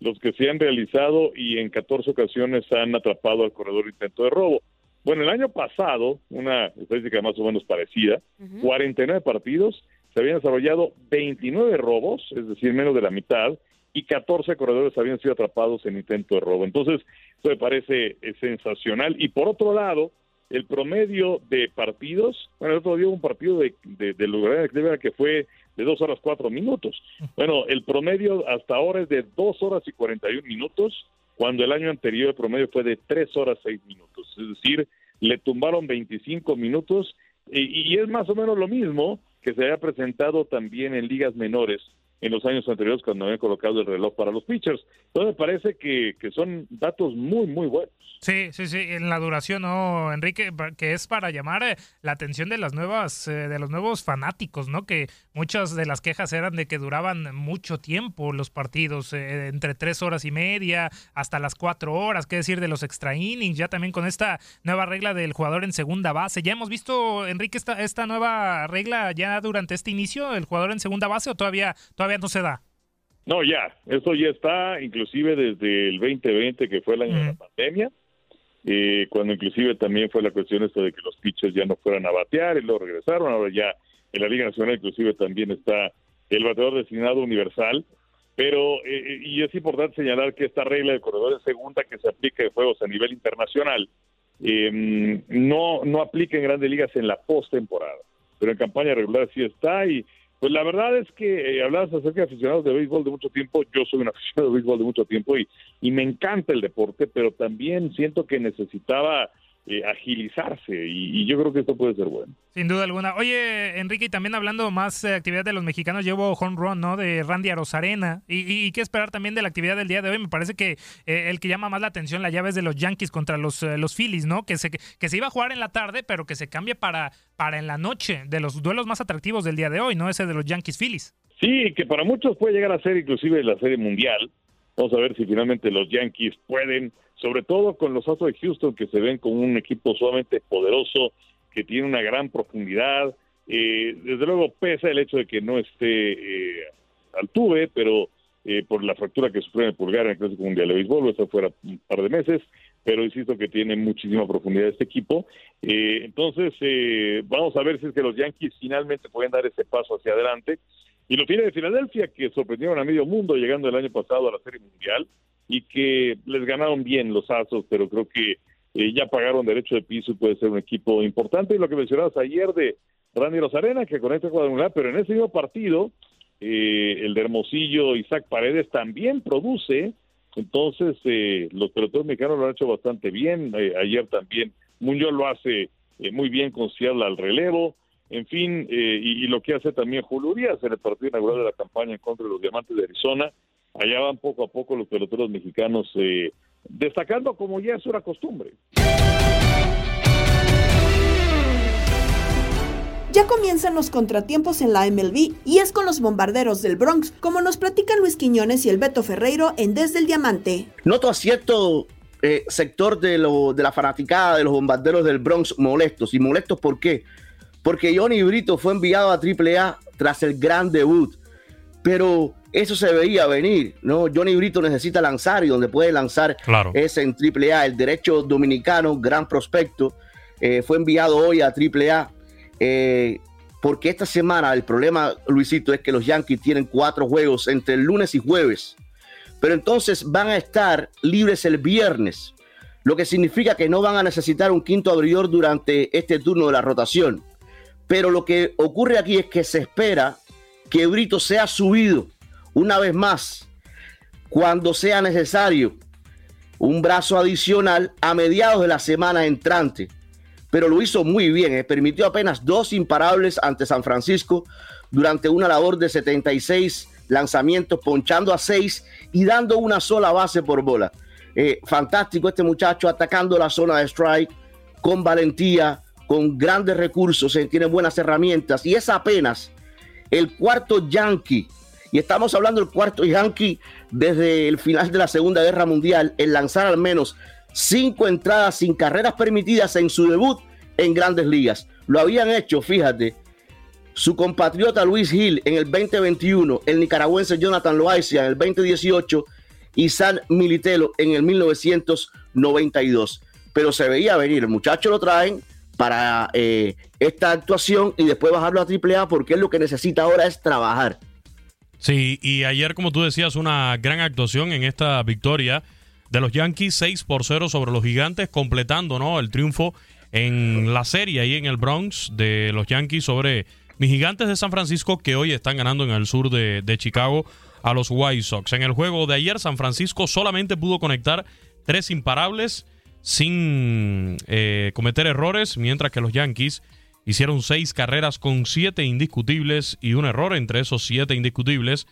los que se han realizado y en 14 ocasiones han atrapado al corredor intento de robo. Bueno, el año pasado, una estadística más o menos parecida, 49 partidos, se habían desarrollado 29 robos, es decir, menos de la mitad, y 14 corredores habían sido atrapados en intento de robo. Entonces, eso me parece eh, sensacional. Y por otro lado, el promedio de partidos, bueno, el otro día hubo un partido de, de, de lugar que fue de dos horas cuatro minutos. Bueno, el promedio hasta ahora es de dos horas y 41 minutos, cuando el año anterior el promedio fue de tres horas seis minutos. Es decir, le tumbaron 25 minutos y es más o menos lo mismo que se había presentado también en ligas menores en los años anteriores cuando habían colocado el reloj para los pitchers. Entonces me parece que, que son datos muy, muy buenos. Sí, sí, sí, en la duración, ¿no, Enrique? Que es para llamar eh, la atención de las nuevas, eh, de los nuevos fanáticos, ¿no? Que muchas de las quejas eran de que duraban mucho tiempo los partidos, eh, entre tres horas y media hasta las cuatro horas, qué decir de los extra innings, ya también con esta nueva regla del jugador en segunda base. ¿Ya hemos visto, Enrique, esta, esta nueva regla ya durante este inicio, el jugador en segunda base, o todavía, todavía no se da? No, ya, eso ya está, inclusive desde el 2020, que fue el año de la pandemia eh, cuando inclusive también fue la cuestión esto de que los pitchers ya no fueran a batear y luego regresaron, ahora ya en la Liga Nacional inclusive también está el bateador designado universal, pero eh, y es importante señalar que esta regla de corredor de segunda que se aplica en juegos a nivel internacional eh, no, no aplica en grandes ligas en la postemporada, pero en campaña regular sí está y pues la verdad es que eh, hablabas acerca de aficionados de béisbol de mucho tiempo, yo soy un aficionado de béisbol de mucho tiempo y, y me encanta el deporte, pero también siento que necesitaba eh, agilizarse y, y, yo creo que esto puede ser bueno. Sin duda alguna. Oye, Enrique, y también hablando más de actividad de los mexicanos, llevo home run, ¿no? De Randy Arozarena. Y, y, y, qué esperar también de la actividad del día de hoy. Me parece que eh, el que llama más la atención, la llave es de los Yankees contra los, eh, los Phillies, ¿no? Que se, que se iba a jugar en la tarde, pero que se cambia para, para en la noche, de los duelos más atractivos del día de hoy, ¿no? Ese de los Yankees Phillies. Sí, que para muchos puede llegar a ser inclusive la serie mundial. Vamos a ver si finalmente los Yankees pueden sobre todo con los Astros de Houston que se ven como un equipo sumamente poderoso, que tiene una gran profundidad. Eh, desde luego pesa el hecho de que no esté eh, al tuve, pero eh, por la fractura que sufrió en el pulgar en el Clásico Mundial de Béisbol, eso fuera un par de meses, pero insisto que tiene muchísima profundidad este equipo. Eh, entonces, eh, vamos a ver si es que los Yankees finalmente pueden dar ese paso hacia adelante. Y los Phillies de Filadelfia, que sorprendieron a medio mundo llegando el año pasado a la Serie Mundial, y que les ganaron bien los Astros, pero creo que eh, ya pagaron derecho de piso y puede ser un equipo importante. Y lo que mencionabas ayer de Randy Rosarena, que conecta cuadrangular, pero en ese mismo partido, eh, el de Hermosillo, Isaac Paredes también produce. Entonces, eh, los peloteros mexicanos lo han hecho bastante bien. Eh, ayer también Muñoz lo hace eh, muy bien con Seattle al relevo. En fin, y, y, lo que hace también Julio Urias en el partido inaugural de la campaña en contra de los Diamantes de Arizona allá van poco a poco los peloteros mexicanos eh, destacando como ya es una costumbre. Ya comienzan los contratiempos en la MLB y es con los bombarderos del Bronx, como nos platican Luis Quiñones y el Beto Ferreiro en Desde el Diamante. Noto a cierto eh, sector de, lo, de la fanaticada de los bombarderos del Bronx molestos. ¿Y molestos por qué? Porque Johnny Brito fue enviado a AAA tras el gran debut. Pero eso se veía venir, ¿no? Johnny Brito necesita lanzar y donde puede lanzar es en AAA. El derecho dominicano, gran prospecto, eh, fue enviado hoy a AAA. Eh, porque esta semana el problema, Luisito, es que los Yankees tienen cuatro juegos entre el lunes y jueves. Pero entonces van a estar libres el viernes, lo que significa que no van a necesitar un quinto abridor durante este turno de la rotación. Pero lo que ocurre aquí es que se espera que Brito sea subido una vez más cuando sea necesario un brazo adicional a mediados de la semana entrante pero lo hizo muy bien. ¿eh? Permitió apenas dos imparables ante San Francisco durante una labor de 76 lanzamientos, ponchando a seis y dando una sola base por bola. Eh, fantástico este muchacho atacando la zona de strike con valentía, con grandes recursos, eh, tiene buenas herramientas y es apenas el cuarto Yankee. Y estamos hablando del cuarto Yankee desde el final de la Segunda Guerra Mundial en lanzar al menos cinco entradas sin carreras permitidas en su debut en grandes ligas. Lo habían hecho, fíjate, su compatriota Luis Gil en el 2021, el nicaragüense Jonathan Loaiza en el 2018 y San Militelo en el 1992. Pero se veía venir, el muchacho lo traen para eh, esta actuación y después bajarlo a AAA porque lo que necesita ahora es trabajar. Sí, y ayer, como tú decías, una gran actuación en esta victoria de los Yankees 6 por 0 sobre los Gigantes, completando ¿no? el triunfo en la serie ahí en el Bronx de los Yankees sobre mis Gigantes de San Francisco que hoy están ganando en el sur de, Chicago a los White Sox. En el juego de ayer San Francisco solamente pudo conectar tres imparables sin eh, cometer errores, mientras que los Yankees hicieron seis carreras con siete indiscutibles y un error entre esos siete indiscutibles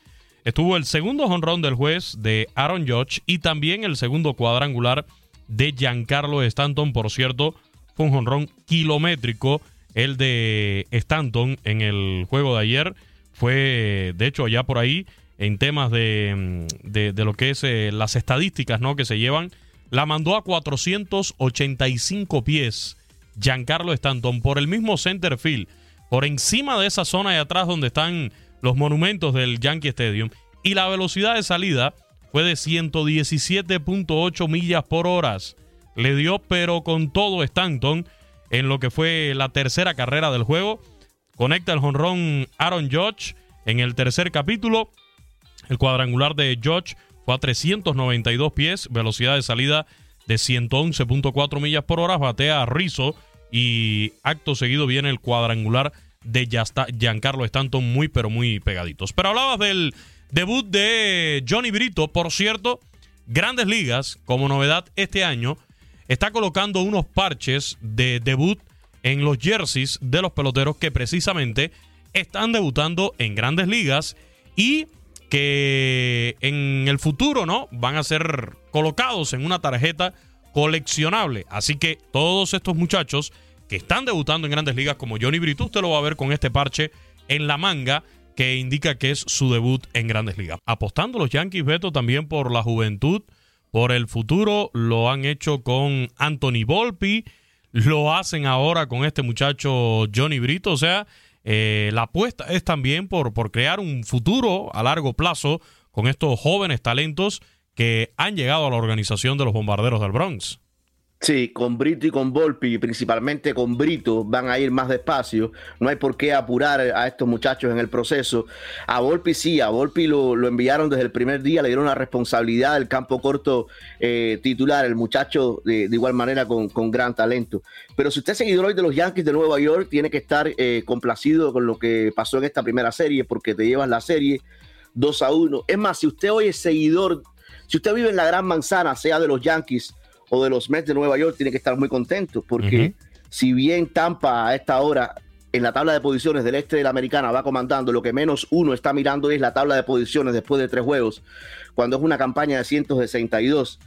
estuvo el segundo jonrón del juez de Aaron Judge y también el segundo cuadrangular de Giancarlo Stanton. Por cierto, fue un jonrón kilométrico el de Stanton en el juego de ayer. Fue, de hecho, allá por ahí, en temas de, de, lo que es eh, las estadísticas ¿no? que se llevan, la mandó a 485 pies Giancarlo Stanton por el mismo center field, por encima de esa zona de atrás donde están los monumentos del Yankee Stadium y la velocidad de salida fue de 117.8 millas por hora. Le dio pero con todo Stanton en lo que fue la tercera carrera del juego. Conecta el jonrón Aaron Judge en el tercer capítulo. El cuadrangular de Judge fue a 392 pies, velocidad de salida de 111.4 millas por hora. Batea a Rizzo y acto seguido viene el cuadrangular de Giancarlo Stanton muy pero muy pegaditos. Pero hablabas del debut de Johnny Brito, por cierto, Grandes Ligas, como novedad este año, está colocando unos parches de debut en los jerseys de los peloteros que precisamente están debutando en Grandes Ligas y que en el futuro, ¿no? Van a ser colocados en una tarjeta coleccionable. Así que todos estos muchachos que están debutando en grandes ligas como Johnny Brito, usted lo va a ver con este parche en la manga que indica que es su debut en grandes ligas. Apostando los Yankees, Beto, también por la juventud, por el futuro, lo han hecho con Anthony Volpi, lo hacen ahora con este muchacho Johnny Brito, o sea, eh, la apuesta es también por, por crear un futuro a largo plazo con estos jóvenes talentos que han llegado a la organización de los bombarderos del Bronx. Sí, con Brito y con Volpi, principalmente con Brito, van a ir más despacio. No hay por qué apurar a estos muchachos en el proceso. A Volpi sí, a Volpi lo, enviaron desde el primer día, le dieron la responsabilidad del campo corto eh, titular, el muchacho de, igual manera con, gran talento. Pero si usted es seguidor hoy de los Yankees de Nueva York, tiene que estar eh, complacido con lo que pasó en esta primera serie, porque te llevas la serie 2 a 1. Es más, si usted hoy es seguidor, si usted vive en la Gran Manzana, sea de los Yankees, o de los Mets de Nueva York tiene que estar muy contento porque si bien Tampa a esta hora en la tabla de posiciones del este de la americana va comandando, lo que menos uno está mirando es la tabla de posiciones después de tres juegos, cuando es una campaña de 162.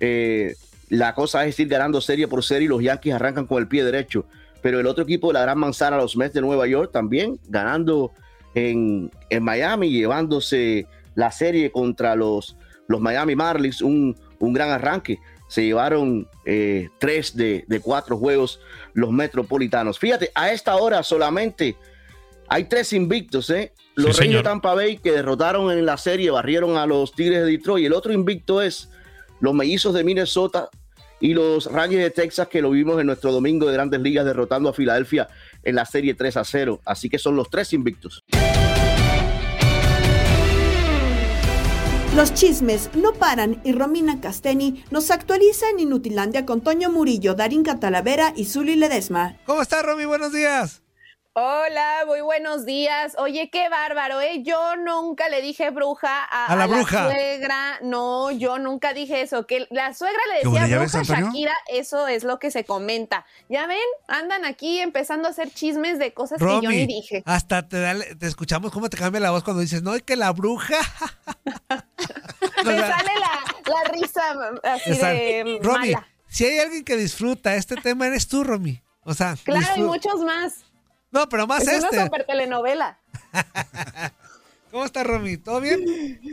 Eh, la cosa es ir ganando serie por serie y los Yankees arrancan con el pie derecho. pero el otro equipo de la Gran Manzana, los Mets de Nueva York, también ganando en, en Miami, llevándose la serie contra los, los Miami Marlins, un, un gran arranque. Se llevaron eh, tres de, de cuatro juegos los metropolitanos. Fíjate, a esta hora solamente hay tres invictos, ¿eh? Los Sí, Reyes de. Tampa Bay que derrotaron en la serie, barrieron a los Tigres de Detroit. Y el otro invicto es los Mellizos de Minnesota y los Rangers de Texas que lo vimos en nuestro domingo de Grandes Ligas derrotando a Filadelfia en la serie 3 a 0. Así que son los tres invictos. Los chismes no paran y Romina Casteni nos actualiza en Inutilandia con Toño Murillo, Darín Catalavera y Zuli Ledesma. ¿Cómo estás, Romy? Buenos días. Hola, muy buenos días. Oye, qué bárbaro, ¿eh? Yo nunca le dije bruja a, A la bruja. suegra. No, yo nunca dije eso. Que la suegra le ¿Qué decía ves, bruja a Antonio? Shakira, eso es lo que se comenta. Ya ven, andan aquí empezando a hacer chismes de cosas que yo ni dije. hasta te, da- te escuchamos cómo te cambia la voz cuando dices, no, es que la bruja. Me sale la, la risa así de Romy, mala. si hay alguien que disfruta este tema, eres tú, Romy. O sea, Claro, y muchos más. No, pero más es este. una super telenovela. ¿Cómo está, Romy? ¿Todo bien?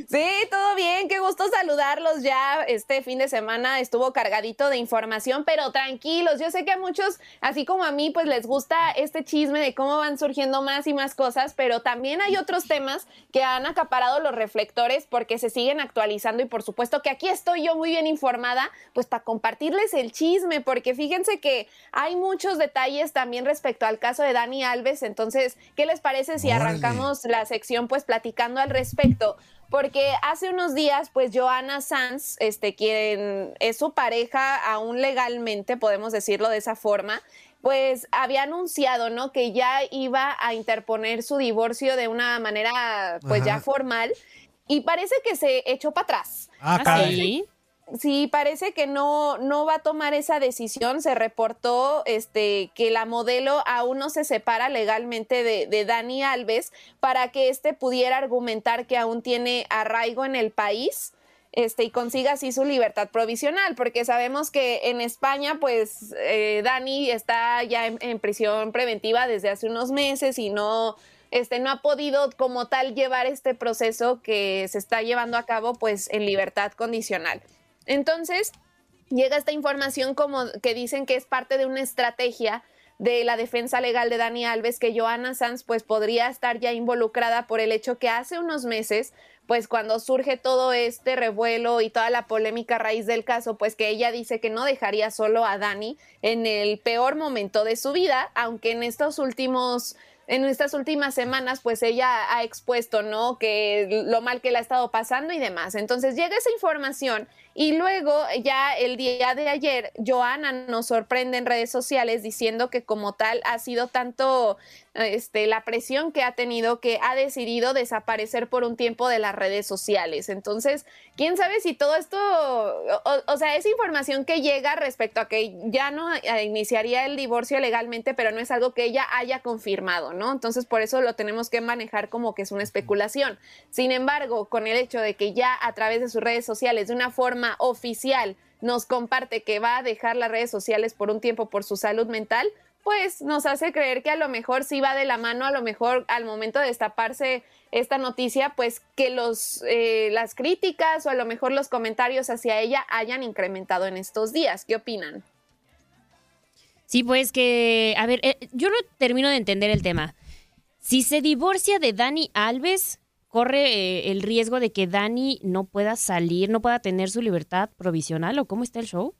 Sí, todo bien, qué gusto saludarlos ya. Este fin de semana estuvo cargadito de información, pero tranquilos. Yo sé que a muchos, así como a mí, pues les gusta este chisme de cómo van surgiendo más y más cosas, pero también hay otros temas que han acaparado los reflectores porque se siguen actualizando y por supuesto que aquí estoy yo muy bien informada, pues para compartirles el chisme, porque fíjense que hay muchos detalles también respecto al caso de Dani Alves. Entonces, ¿qué les parece si Órale. arrancamos la sección pues platicando al respecto? Porque hace unos días, pues Joana Sanz, este, quien es su pareja aún legalmente, podemos decirlo de esa forma, pues había anunciado, ¿no? Que ya iba a interponer su divorcio de una manera, pues ya formal. Y parece que se echó para atrás. Ah, Así caray. Sí, parece que no, no va a tomar esa decisión. Se reportó este, que la modelo aún no se separa legalmente de, de Dani Alves para que éste pudiera argumentar que aún tiene arraigo en el país este, y consiga así su libertad provisional, porque sabemos que en España, pues eh, Dani está ya en, en prisión preventiva desde hace unos meses y no, este, no ha podido como tal llevar este proceso que se está llevando a cabo, pues en libertad condicional. Entonces, llega esta información como que dicen que es parte de una estrategia de la defensa legal de Dani Alves, que Joana Sanz pues podría estar ya involucrada por el hecho que hace unos meses, pues cuando surge todo este revuelo y toda la polémica a raíz del caso, pues que ella dice que no dejaría solo a Dani en el peor momento de su vida, aunque en estos últimos en estas últimas semanas, pues ella ha expuesto, ¿no? Que lo mal que le ha estado pasando y demás. Entonces llega esa información y luego ya el día de ayer, Joana nos sorprende en redes sociales diciendo que como tal ha sido tanto este, la presión que ha tenido que ha decidido desaparecer por un tiempo de las redes sociales. Entonces, quién sabe si todo esto, o, o sea, esa información que llega respecto a que ya no eh, iniciaría el divorcio legalmente, pero no es algo que ella haya confirmado, ¿no? Entonces, por eso lo tenemos que manejar como que es una especulación. Sin embargo, con el hecho de que ya a través de sus redes sociales, de una forma oficial, nos comparte que va a dejar las redes sociales por un tiempo por su salud mental, pues nos hace creer que a lo mejor sí va de la mano, a lo mejor al momento de destaparse esta noticia, pues que los, eh, las críticas o a lo mejor los comentarios hacia ella hayan incrementado en estos días. ¿Qué opinan? Sí, pues que, a ver, eh, yo no termino de entender el tema. Si se divorcia de Dani Alves, corre eh, el riesgo de que Dani no pueda salir, no pueda tener su libertad provisional o cómo está el show?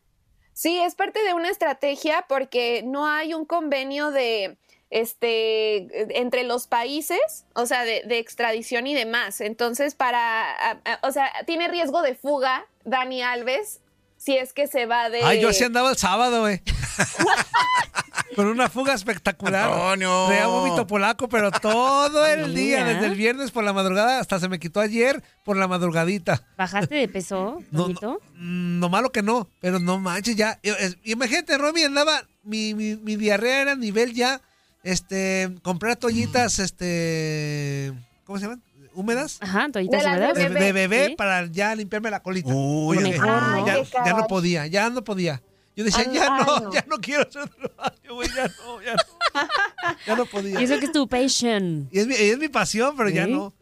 Sí, es parte de una estrategia porque no hay un convenio de este entre los países, o sea, de, de extradición y demás. Entonces, para, a- a- o sea, tiene riesgo de fuga Dani Alves si es que se va de. Ay, yo así andaba el sábado, güey. Con una fuga espectacular. Antonio. Traía vómito polaco, pero todo el día, desde el viernes por la madrugada hasta se me quitó ayer por la madrugadita. ¿Bajaste de peso, No, Toñito? Mm, No malo que no, pero no manches ya. Es- Imagínate, Romy andaba, mi, mi, mi diarrea era a nivel ya, este, comprar toallitas, este, ¿cómo se llaman? ¿Húmedas? Ajá, toallitas húmedas. De, bebé. de bebé Sí. para ya limpiarme la colita. Uy, ¿no? ya, no podía, ya no podía. Yo decía, ya no, no. ya no quiero hacer radio, güey, ya no, ya no. Ya no podía. Y eso que es tu passion. Y es mi, es mi pasión, pero ya ¿Sí? no.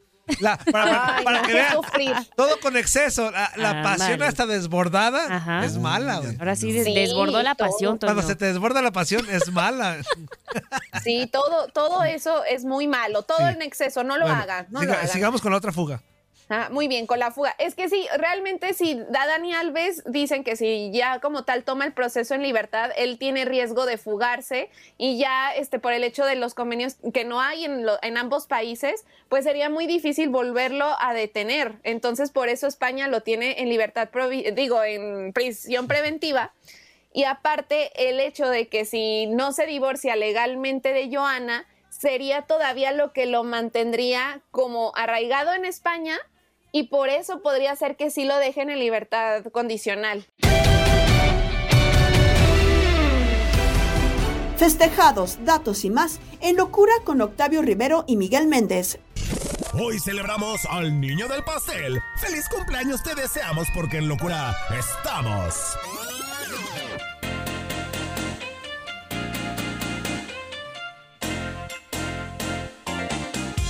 La- para Ay, para no, que vean, sufrir. todo con exceso. La, la Ah, pasión vale. hasta desbordada Ajá. es mala, güey. Ahora sí, des- Sí, desbordó la todo. pasión, Cuando Toño. se te desborda la pasión es mala. Sí, todo, todo eso es muy malo, todo Sí. en exceso, no lo Bueno, hagan, no siga- lo hagan. sigamos con la otra fuga. Ah, muy bien, con la fuga. Es que sí, realmente si da Dani Alves, dicen que si ya como tal toma el proceso en libertad, él tiene riesgo de fugarse y ya este por el hecho de los convenios que no hay en, lo- en ambos países, pues sería muy difícil volverlo a detener. Entonces por eso España lo tiene en libertad, digo, en prisión preventiva. Y aparte, el hecho de que si no se divorcia legalmente de Joana, sería todavía lo que lo mantendría como arraigado en España y por eso podría ser que sí lo dejen en libertad condicional. Festejados, datos y más en Locura con Octavio Rivero y Miguel Méndez. Hoy celebramos al niño del pastel. ¡Feliz cumpleaños te deseamos porque en locura estamos!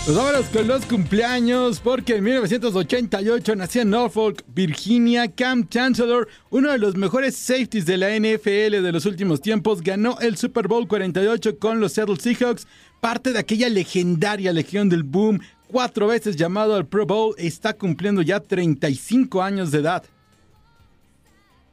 Pues vámonos con los cumpleaños, porque en 1988 nació en Norfolk, Virginia, Cam Chancellor, uno de los mejores safeties de la NFL de los últimos tiempos, ganó el Super Bowl 48 con los Seattle Seahawks, parte de aquella legendaria Legión del Boom, cuatro veces llamado al Pro Bowl, está cumpliendo ya 35 años de edad.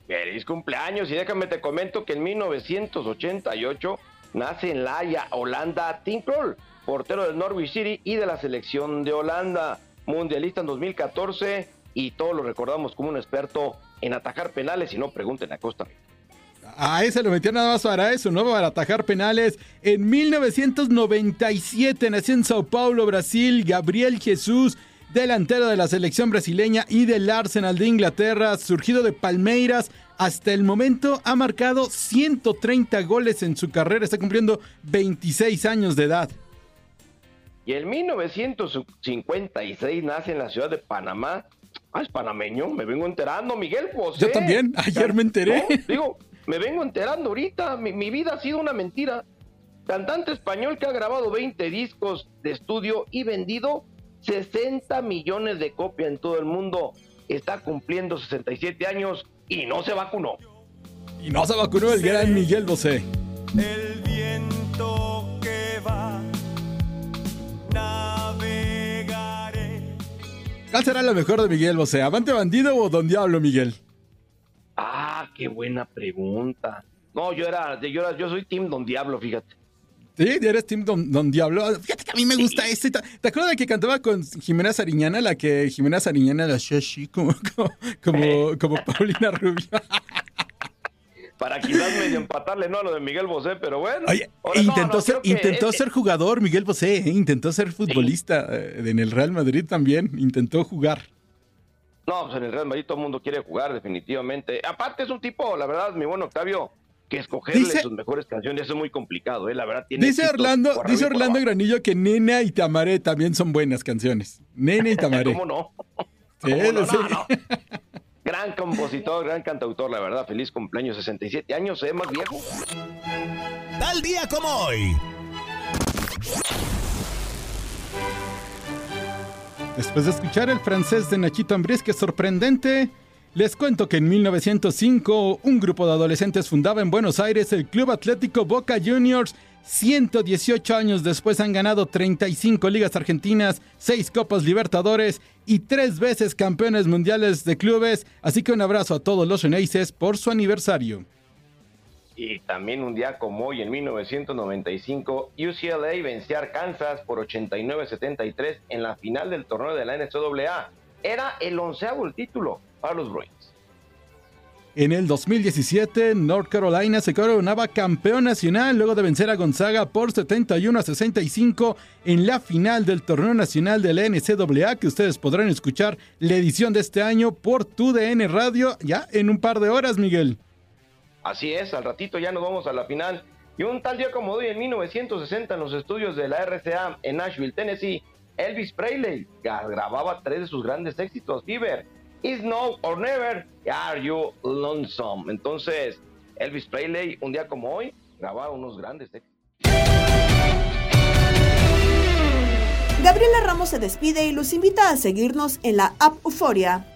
Feliz cumpleaños y déjame te comento que en 1988 nace en La Haya, Holanda, Tim Krul, portero del Norwich City y de la selección de Holanda, mundialista en 2014 y todos lo recordamos como un experto en atajar penales y no pregunten a Costa. A ese lo metió nada más para eso, ¿no? Para atajar penales. En 1997 nació en Sao Paulo, Brasil, Gabriel Jesús, delantero de la selección brasileña y del Arsenal de Inglaterra, surgido de Palmeiras. Hasta el momento ha marcado 130 goles en su carrera, está cumpliendo 26 años de edad. Y en 1956 nace en la ciudad de Panamá. Ah, es panameño, me vengo enterando, Miguel José. Yo también, ayer me enteré. No, digo, me vengo enterando ahorita, mi, mi vida ha sido una mentira. Cantante español que ha grabado 20 discos de estudio y vendido 60 millones de copias en todo el mundo. Está cumpliendo 67 años y no se vacunó. Y no se vacunó el gran Miguel Bosé. El viento ¿Cuál será lo mejor de Miguel Bosé? ¿Avante bandido o Don Diablo, Miguel? Ah, qué buena pregunta. No, yo era, yo era, yo soy Team Don Diablo, fíjate. Sí, eres Team Don, Don Diablo. Fíjate que a mí me gusta este. ¿Te acuerdas de que cantaba con Jimena Sariñana? La que Jimena Sariñana la hacía así, como, como, como, como Paulina Rubio. Para quizás medio empatarle, no a lo de Miguel Bosé, pero bueno. Oye, Ahora, intentó, no, ser, intentó ser jugador Miguel Bosé, ¿eh? intentó ser futbolista eh, en el Real Madrid también, intentó jugar. No, pues en el Real Madrid todo el mundo quiere jugar, definitivamente. Aparte es un tipo, la verdad, mi buen Octavio, que escogerle Dice- sus mejores canciones es muy complicado, ¿eh? La verdad tiene Dice Orlando, dice Orlando. Granillo que Nena y Tamaré también son buenas canciones. Nena y Tamaré. ¿Cómo no? Sí, ¿Cómo no? sí. No, no. Gran compositor, gran cantautor, la verdad. Feliz cumpleaños, 67 años, ¿eh? Más viejo. Tal día como hoy. Después de escuchar el francés de Nachito Ambriz, que es sorprendente, les cuento que en 1905 un grupo de adolescentes fundaba en Buenos Aires el Club Atlético Boca Juniors. 118 años después han ganado 35 ligas argentinas, 6 Copas Libertadores y 3 veces campeones mundiales de clubes. Así que un abrazo a todos los Xeneises por su aniversario. Y también un día como hoy, en 1995, UCLA venció a Arkansas por 89-73 en la final del torneo de la NCAA. Era el onceavo el título para los Bruins. En el 2017, North Carolina se coronaba campeón nacional luego de vencer a Gonzaga por 71 a 65 en la final del torneo nacional de la NCAA que ustedes podrán escuchar la edición de este año por tu DN Radio ya en un par de horas, Miguel. Así es, al ratito ya nos vamos a la final. Y un tal día como hoy, en 1960, en los estudios de la RCA en Nashville, Tennessee, Elvis Presley gra- grababa tres de sus grandes éxitos, Fever, Is Now or Never, Are You Lonesome. Entonces, Elvis Presley, un día como hoy, grababa unos grandes éxitos. Gabriela Ramos se despide y los invita a seguirnos en la app Euforia.